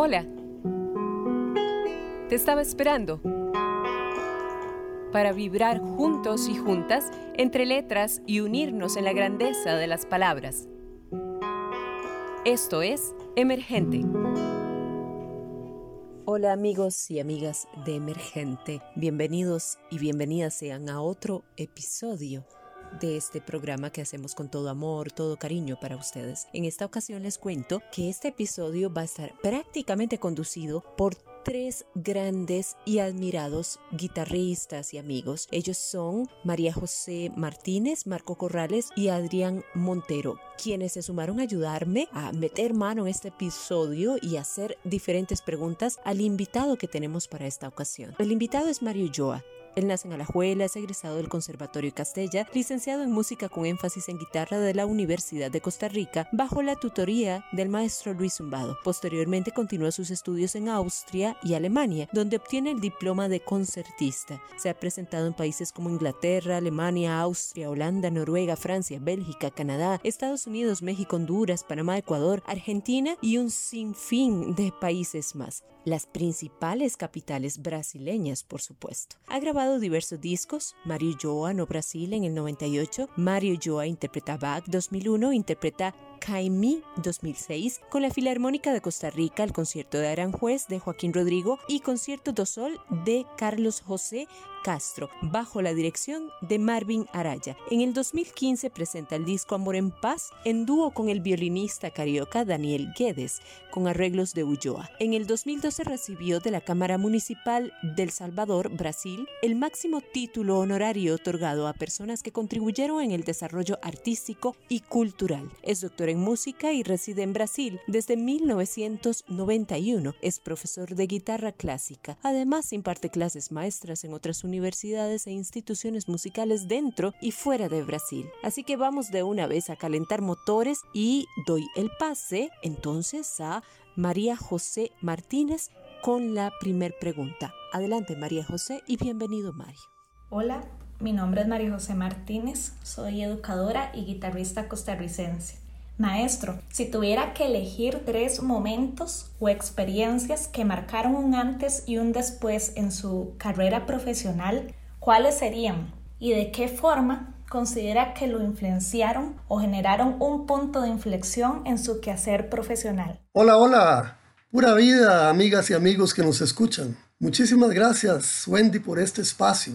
Hola. Te estaba esperando para vibrar juntos y juntas entre letras y unirnos en la grandeza de las palabras. Esto es Emergente. Hola amigos y amigas de Emergente, bienvenidos y bienvenidas sean a otro episodio de este programa que hacemos con todo amor, todo cariño para ustedes. En esta ocasión les cuento que este episodio va a estar prácticamente conducido por tres grandes y admirados guitarristas y amigos. Ellos son María José Martínez, Marco Corrales y Adrián Montero, quienes se sumaron a ayudarme a meter mano en este episodio y hacer diferentes preguntas al invitado que tenemos para esta ocasión. El invitado es Mario Joa, él nace en Alajuela, es egresado del Conservatorio Castella, licenciado en música con énfasis en guitarra de la Universidad de Costa Rica, bajo la tutoría del maestro Luis Zumbado. Posteriormente continuó sus estudios en Austria y Alemania, donde obtiene el diploma de concertista. Se ha presentado en países como Inglaterra, Alemania, Austria, Holanda, Noruega, Francia, Bélgica, Canadá, Estados Unidos, México, Honduras, Panamá, Ecuador, Argentina y un sinfín de países más las principales capitales brasileñas, por supuesto. Ha grabado diversos discos, Mario Joa no Brasil en el 98, Mario Joa interpreta Bach 2001, interpreta Caimí 2006, con la Filarmónica de Costa Rica, el concierto de Aranjuez de Joaquín Rodrigo y concierto do Sol de Carlos José Castro, bajo la dirección de Marvin Araya. En el 2015 presenta el disco Amor en Paz en dúo con el violinista carioca Daniel Guedes, con arreglos de Ulloa. En el 2012 recibió de la Cámara Municipal del Salvador, Brasil, el máximo título honorario otorgado a personas que contribuyeron en el desarrollo artístico y cultural. Es doctor en música y reside en Brasil desde 1991. Es profesor de guitarra clásica. Además, imparte clases maestras en otras universidades e instituciones musicales dentro y fuera de Brasil. Así que vamos de una vez a calentar motores y doy el pase entonces a María José Martínez con la primer pregunta. Adelante María José y bienvenido Mario. Hola, mi nombre es María José Martínez, soy educadora y guitarrista costarricense. Maestro, si tuviera que elegir tres momentos o experiencias que marcaron un antes y un después en su carrera profesional, ¿cuáles serían? ¿Y de qué forma considera que lo influenciaron o generaron un punto de inflexión en su quehacer profesional? Hola, hola. Pura vida, amigas y amigos que nos escuchan. Muchísimas gracias, Wendy, por este espacio.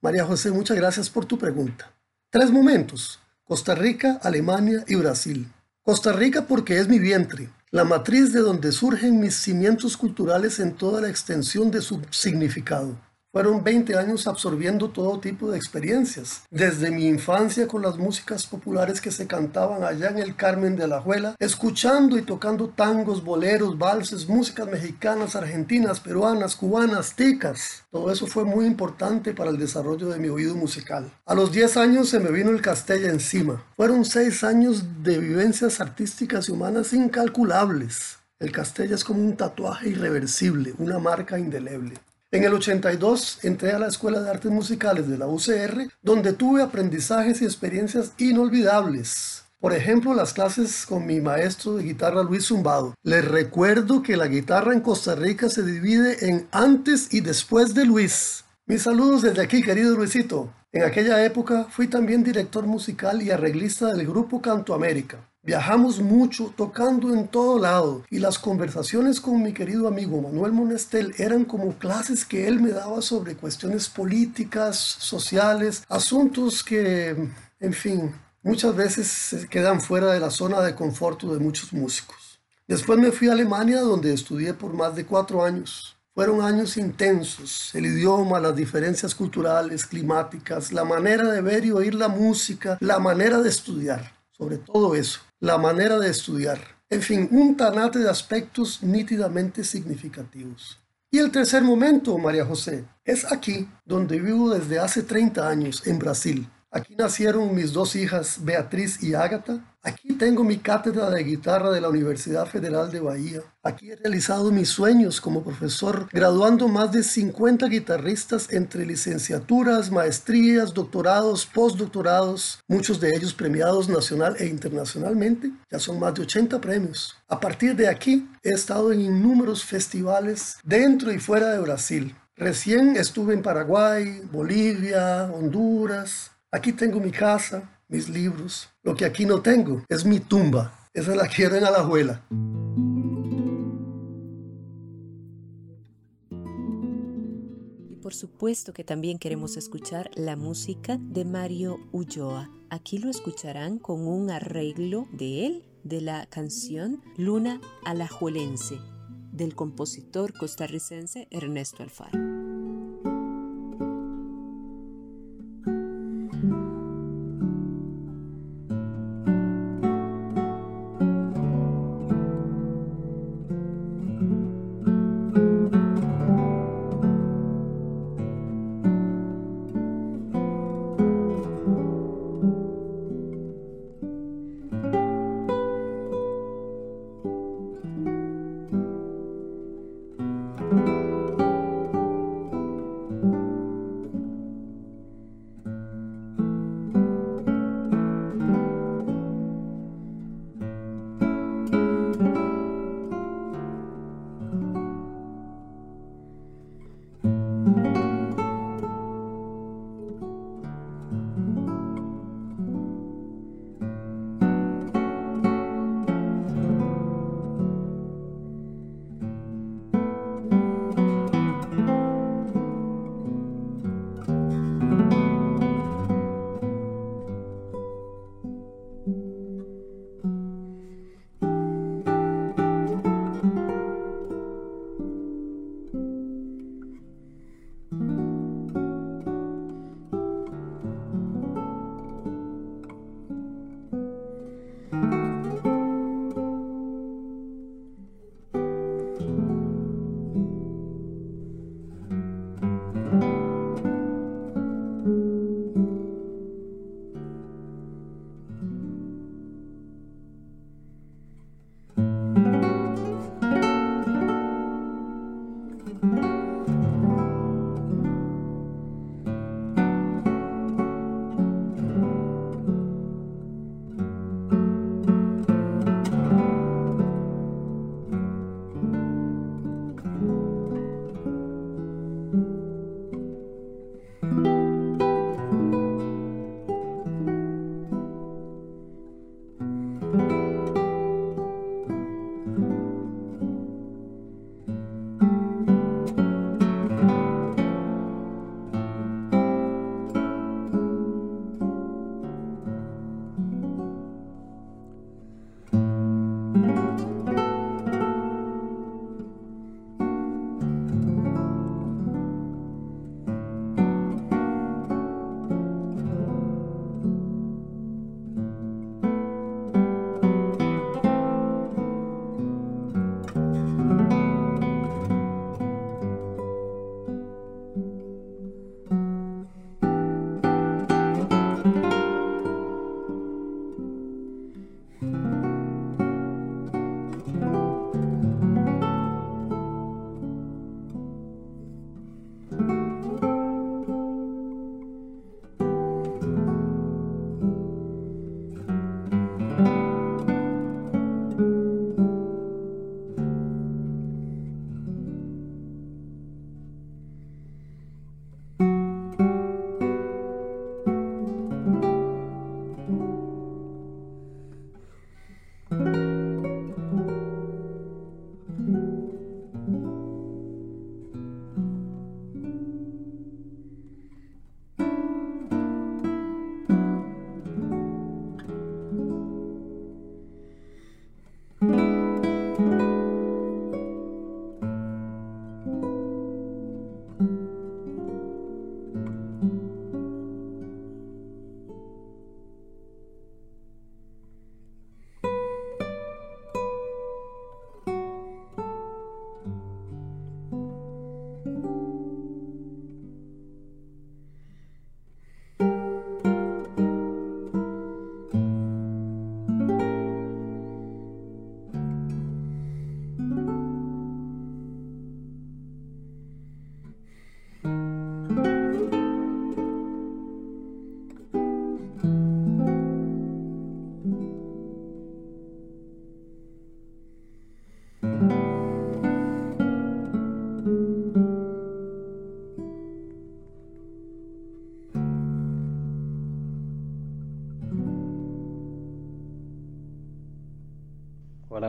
María José, muchas gracias por tu pregunta. Tres momentos. Costa Rica, Alemania y Brasil. Costa Rica porque es mi vientre, la matriz de donde surgen mis cimientos culturales en toda la extensión de su significado. Fueron 20 años absorbiendo todo tipo de experiencias, desde mi infancia con las músicas populares que se cantaban allá en el Carmen de Alajuela, escuchando y tocando tangos, boleros, valses, músicas mexicanas, argentinas, peruanas, cubanas, ticas. Todo eso fue muy importante para el desarrollo de mi oído musical. A los 10 años se me vino el Castella encima. Fueron 6 años de vivencias artísticas y humanas incalculables. El Castella es como un tatuaje irreversible, una marca indeleble. En el 82 entré a la Escuela de Artes Musicales de la UCR, donde tuve aprendizajes y experiencias inolvidables. Por ejemplo, las clases con mi maestro de guitarra Luis Zumbado. Les recuerdo que la guitarra en Costa Rica se divide en antes y después de Luis. Mis saludos desde aquí, querido Luisito. En aquella época fui también director musical y arreglista del grupo Canto América. Viajamos mucho, tocando en todo lado, y las conversaciones con mi querido amigo Manuel Monestel eran como clases que él me daba sobre cuestiones políticas, sociales, asuntos que, en fin, muchas veces se quedan fuera de la zona de confort de muchos músicos. Después me fui a Alemania, donde estudié por más de cuatro años. Fueron años intensos, el idioma, las diferencias culturales, climáticas, la manera de ver y oír la música, la manera de estudiar, sobre todo eso la manera de estudiar. En fin, un tanate de aspectos nítidamente significativos. Y el tercer momento, María José, es aquí donde vivo desde hace 30 años, en Brasil. Aquí nacieron mis dos hijas, Beatriz y Ágata. Aquí tengo mi cátedra de guitarra de la Universidad Federal de Bahía. Aquí he realizado mis sueños como profesor, graduando más de 50 guitarristas entre licenciaturas, maestrías, doctorados, postdoctorados, muchos de ellos premiados nacional e internacionalmente. Ya son más de 80 premios. A partir de aquí he estado en innumerables festivales dentro y fuera de Brasil. Recién estuve en Paraguay, Bolivia, Honduras. Aquí tengo mi casa, mis libros. Lo que aquí no tengo es mi tumba. Esa la quiero en Alajuela. Y por supuesto que también queremos escuchar la música de Mario Ulloa. Aquí lo escucharán con un arreglo de él de la canción Luna Alajuelense del compositor costarricense Ernesto Alfaro.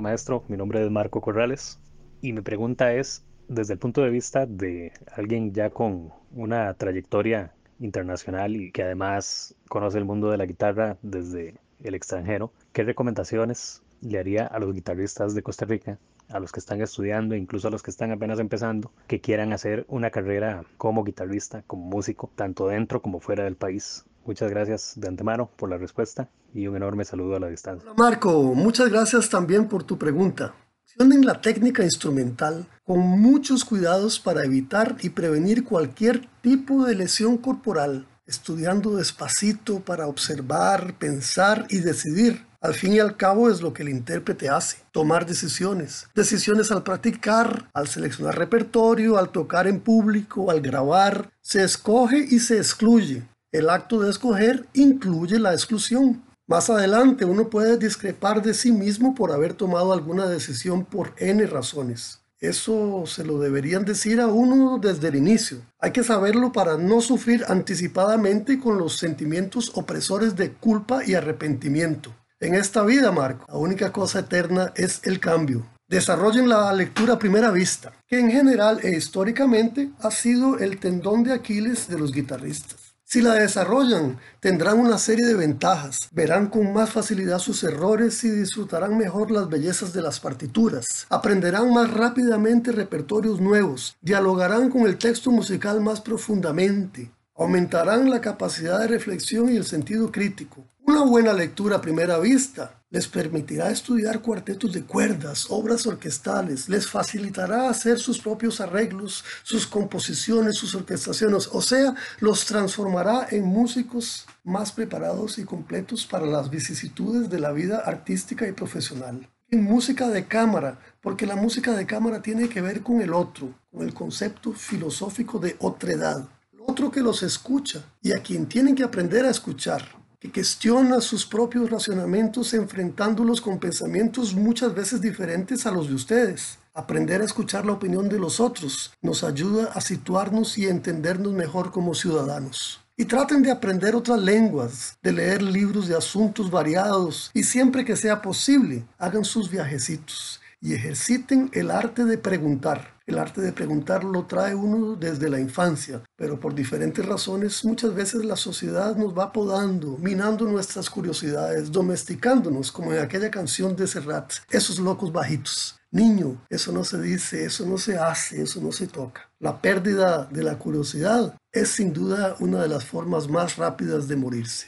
Maestro, mi nombre es Marco Corrales y mi pregunta es, desde el punto de vista de alguien ya con una trayectoria internacional y que además conoce el mundo de la guitarra desde el extranjero, ¿qué recomendaciones le haría a los guitarristas de Costa Rica, a los que están estudiando, incluso a los que están apenas empezando, que quieran hacer una carrera como guitarrista, como músico, tanto dentro como fuera del país? Muchas gracias de antemano por la respuesta y un enorme saludo a la distancia. Marco, muchas gracias también por tu pregunta. En la técnica instrumental con muchos cuidados para evitar y prevenir cualquier tipo de lesión corporal, estudiando despacito para observar, pensar y decidir. Al fin y al cabo es lo que el intérprete hace, tomar decisiones. Decisiones al practicar, al seleccionar repertorio, al tocar en público, al grabar. Se escoge y se excluye. El acto de escoger incluye la exclusión. Más adelante uno puede discrepar de sí mismo por haber tomado alguna decisión por N razones. Eso se lo deberían decir a uno desde el inicio. Hay que saberlo para no sufrir anticipadamente con los sentimientos opresores de culpa y arrepentimiento. En esta vida, Marco, la única cosa eterna es el cambio. Desarrollen la lectura a primera vista, que en general e históricamente ha sido el tendón de Aquiles de los guitarristas. Si la desarrollan, tendrán una serie de ventajas, verán con más facilidad sus errores y disfrutarán mejor las bellezas de las partituras, aprenderán más rápidamente repertorios nuevos, dialogarán con el texto musical más profundamente, aumentarán la capacidad de reflexión y el sentido crítico. Una buena lectura a primera vista les permitirá estudiar cuartetos de cuerdas, obras orquestales, les facilitará hacer sus propios arreglos, sus composiciones, sus orquestaciones, o sea, los transformará en músicos más preparados y completos para las vicisitudes de la vida artística y profesional. En música de cámara, porque la música de cámara tiene que ver con el otro, con el concepto filosófico de otredad, el otro que los escucha y a quien tienen que aprender a escuchar que cuestiona sus propios racionamientos enfrentándolos con pensamientos muchas veces diferentes a los de ustedes. Aprender a escuchar la opinión de los otros nos ayuda a situarnos y entendernos mejor como ciudadanos. Y traten de aprender otras lenguas, de leer libros de asuntos variados y siempre que sea posible, hagan sus viajecitos y ejerciten el arte de preguntar. El arte de preguntar lo trae uno desde la infancia, pero por diferentes razones muchas veces la sociedad nos va podando, minando nuestras curiosidades, domesticándonos, como en aquella canción de Serrat, esos locos bajitos. Niño, eso no se dice, eso no se hace, eso no se toca. La pérdida de la curiosidad es sin duda una de las formas más rápidas de morirse.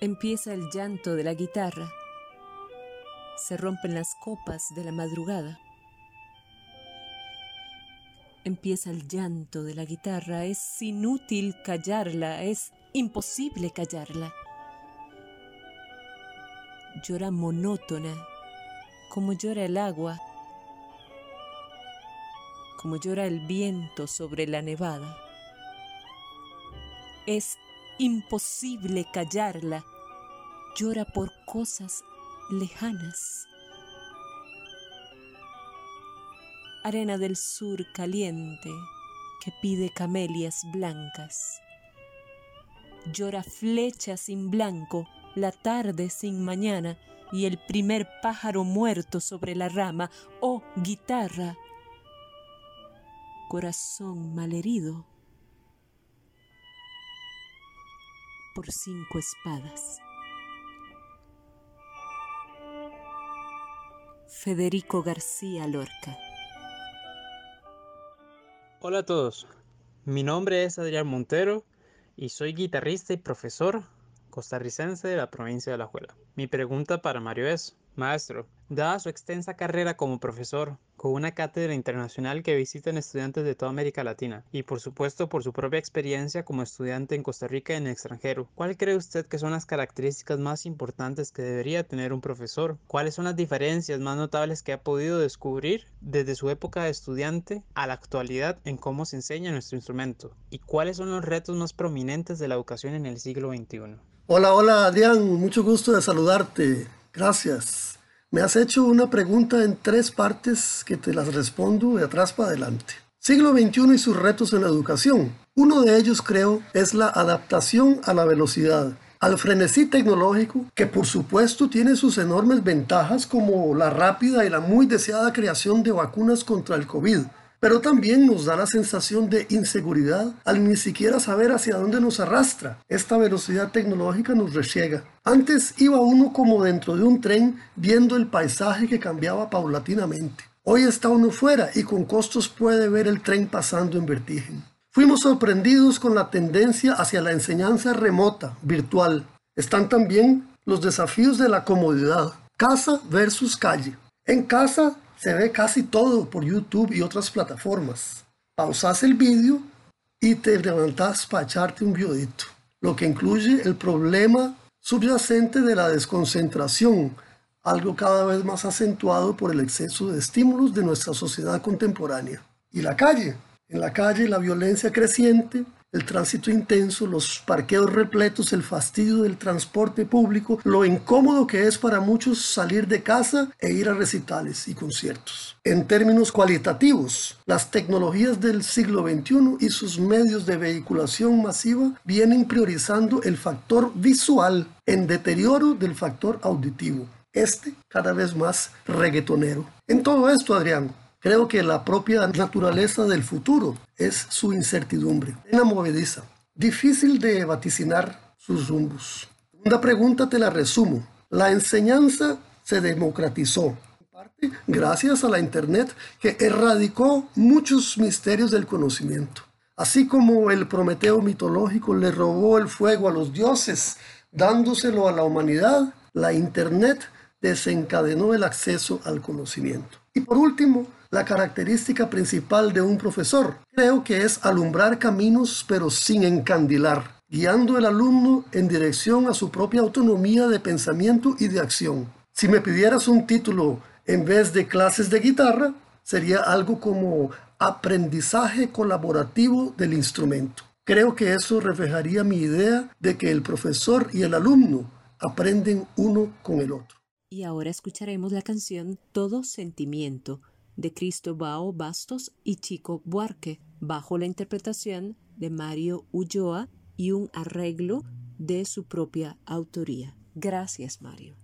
Empieza el llanto de la guitarra. Se rompen las copas de la madrugada. Empieza el llanto de la guitarra, es inútil callarla, es imposible callarla. Llora monótona, como llora el agua, como llora el viento sobre la nevada. Es imposible callarla, llora por cosas lejanas. arena del sur caliente que pide camelias blancas. Llora flecha sin blanco, la tarde sin mañana y el primer pájaro muerto sobre la rama, oh guitarra, corazón malherido por cinco espadas. Federico García Lorca Hola a todos, mi nombre es Adrián Montero y soy guitarrista y profesor costarricense de la provincia de La Juela. Mi pregunta para Mario es, maestro, dada su extensa carrera como profesor, con una cátedra internacional que visitan estudiantes de toda América Latina y por supuesto por su propia experiencia como estudiante en Costa Rica y en el extranjero. ¿Cuál cree usted que son las características más importantes que debería tener un profesor? ¿Cuáles son las diferencias más notables que ha podido descubrir desde su época de estudiante a la actualidad en cómo se enseña nuestro instrumento? ¿Y cuáles son los retos más prominentes de la educación en el siglo XXI? Hola, hola Adrián, mucho gusto de saludarte. Gracias. Me has hecho una pregunta en tres partes que te las respondo de atrás para adelante. Siglo XXI y sus retos en la educación. Uno de ellos, creo, es la adaptación a la velocidad. al frenesí tecnológico, que por supuesto tiene sus enormes ventajas como la rápida y la muy deseada creación de vacunas contra el COVID, pero también nos da la sensación de inseguridad al ni siquiera saber hacia dónde nos arrastra. Esta velocidad tecnológica nos resiega. Antes iba uno como dentro de un tren viendo el paisaje que cambiaba paulatinamente. Hoy está uno fuera y con costos puede ver el tren pasando en vertigen. Fuimos sorprendidos con la tendencia hacia la enseñanza remota, virtual. Están también los desafíos de la comodidad, casa versus calle. En casa se ve casi todo por YouTube y otras plataformas. Pausas el vídeo y te levantas para echarte un biodito, lo que incluye el problema subyacente de la desconcentración, algo cada vez más acentuado por el exceso de estímulos de nuestra sociedad contemporánea. Y la calle. En la calle la violencia creciente, el tránsito intenso, los parqueos repletos, el fastidio del transporte público, lo incómodo que es para muchos salir de casa e ir a recitales y conciertos. En términos cualitativos, las tecnologías del siglo XXI y sus medios de vehiculación masiva vienen priorizando el factor visual en deterioro del factor auditivo. Este cada vez más reggaetonero. En todo esto, Adrián, Creo que la propia naturaleza del futuro es su incertidumbre, la movediza, difícil de vaticinar sus rumbos. Una pregunta te la resumo. La enseñanza se democratizó, gracias a la Internet que erradicó muchos misterios del conocimiento. Así como el Prometeo mitológico le robó el fuego a los dioses, dándoselo a la humanidad, la Internet desencadenó el acceso al conocimiento. Y por último, la característica principal de un profesor creo que es alumbrar caminos pero sin encandilar, guiando al alumno en dirección a su propia autonomía de pensamiento y de acción. Si me pidieras un título en vez de clases de guitarra, sería algo como aprendizaje colaborativo del instrumento. Creo que eso reflejaría mi idea de que el profesor y el alumno aprenden uno con el otro. Y ahora escucharemos la canción Todo Sentimiento de Cristobao Bastos y Chico Buarque, bajo la interpretación de Mario Ulloa y un arreglo de su propia autoría. Gracias, Mario.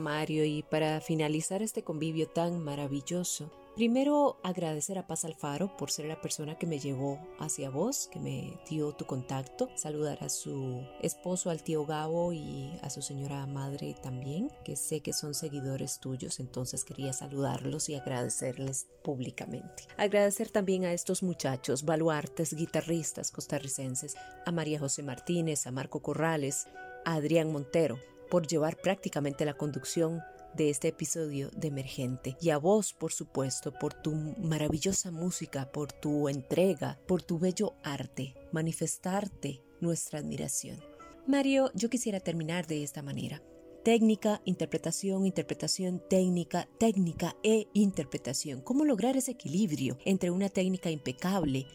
Mario, y para finalizar este convivio tan maravilloso, Primero, agradecer a Paz Alfaro por ser la persona que me llevó hacia vos, que me dio tu contacto. Saludar a su esposo, al tío Gabo y a su señora madre también, que sé que son seguidores tuyos, entonces quería saludarlos y agradecerles públicamente. Agradecer también a estos muchachos, baluartes, guitarristas costarricenses, a María José Martínez, a Marco Corrales, a Adrián Montero, por llevar prácticamente la conducción de este episodio de Emergente. Y a vos, por supuesto, por tu maravillosa música, por tu entrega, por tu bello arte, manifestarte nuestra admiración. Mario, yo quisiera terminar de esta manera. Técnica, interpretación, interpretación, técnica, técnica e interpretación. ¿Cómo lograr ese equilibrio entre una técnica impecable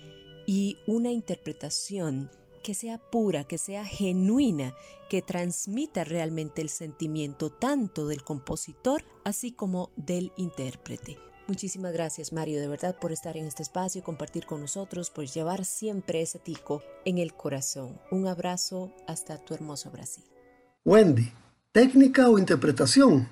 y una interpretación que sea pura, que sea genuina, que transmita realmente el sentimiento tanto del compositor así como del intérprete. Muchísimas gracias Mario de verdad por estar en este espacio, compartir con nosotros, por llevar siempre ese tico en el corazón. Un abrazo hasta tu hermoso Brasil. Wendy, técnica o interpretación.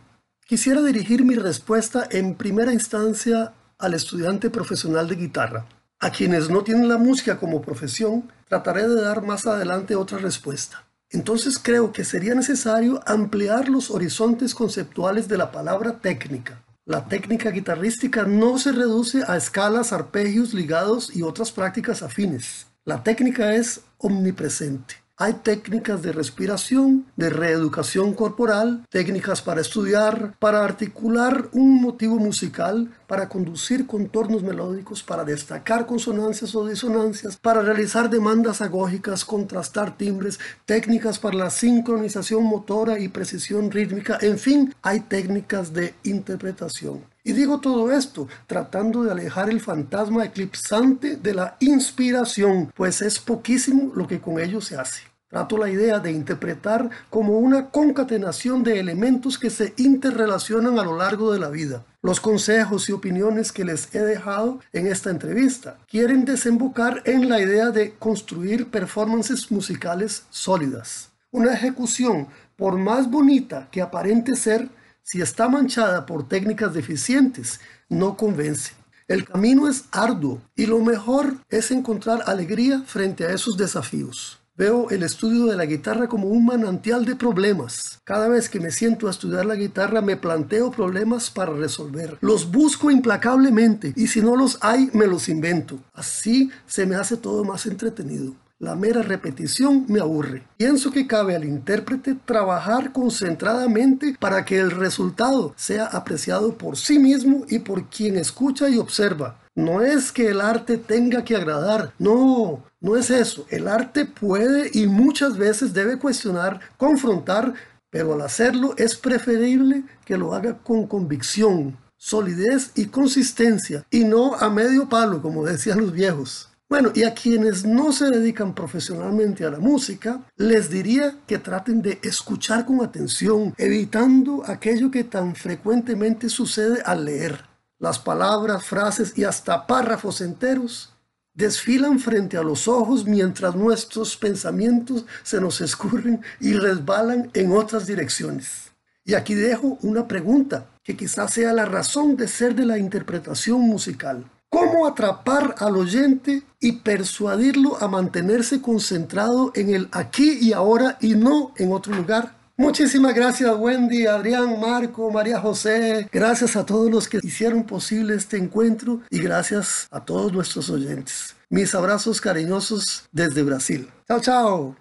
Quisiera dirigir mi respuesta en primera instancia al estudiante profesional de guitarra. A quienes no tienen la música como profesión, trataré de dar más adelante otra respuesta. Entonces creo que sería necesario ampliar los horizontes conceptuales de la palabra técnica. La técnica guitarrística no se reduce a escalas, arpegios, ligados y otras prácticas afines. La técnica es omnipresente. Hay técnicas de respiración, de reeducación corporal, técnicas para estudiar, para articular un motivo musical, para conducir contornos melódicos, para destacar consonancias o disonancias, para realizar demandas agógicas, contrastar timbres, técnicas para la sincronización motora y precisión rítmica, en fin, hay técnicas de interpretación. Y digo todo esto tratando de alejar el fantasma eclipsante de la inspiración, pues es poquísimo lo que con ello se hace. Trato la idea de interpretar como una concatenación de elementos que se interrelacionan a lo largo de la vida. Los consejos y opiniones que les he dejado en esta entrevista quieren desembocar en la idea de construir performances musicales sólidas. Una ejecución, por más bonita que aparente ser, si está manchada por técnicas deficientes, no convence. El camino es arduo y lo mejor es encontrar alegría frente a esos desafíos. Veo el estudio de la guitarra como un manantial de problemas. Cada vez que me siento a estudiar la guitarra me planteo problemas para resolver. Los busco implacablemente y si no los hay me los invento. Así se me hace todo más entretenido. La mera repetición me aburre. Pienso que cabe al intérprete trabajar concentradamente para que el resultado sea apreciado por sí mismo y por quien escucha y observa. No es que el arte tenga que agradar, no, no es eso. El arte puede y muchas veces debe cuestionar, confrontar, pero al hacerlo es preferible que lo haga con convicción, solidez y consistencia, y no a medio palo, como decían los viejos. Bueno, y a quienes no se dedican profesionalmente a la música, les diría que traten de escuchar con atención, evitando aquello que tan frecuentemente sucede al leer. Las palabras, frases y hasta párrafos enteros desfilan frente a los ojos mientras nuestros pensamientos se nos escurren y resbalan en otras direcciones. Y aquí dejo una pregunta que quizás sea la razón de ser de la interpretación musical. ¿Cómo atrapar al oyente y persuadirlo a mantenerse concentrado en el aquí y ahora y no en otro lugar? Muchísimas gracias Wendy, Adrián, Marco, María José. Gracias a todos los que hicieron posible este encuentro y gracias a todos nuestros oyentes. Mis abrazos cariñosos desde Brasil. Chao, chao.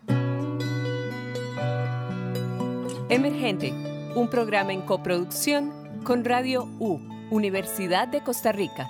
Emergente, un programa en coproducción con Radio U, Universidad de Costa Rica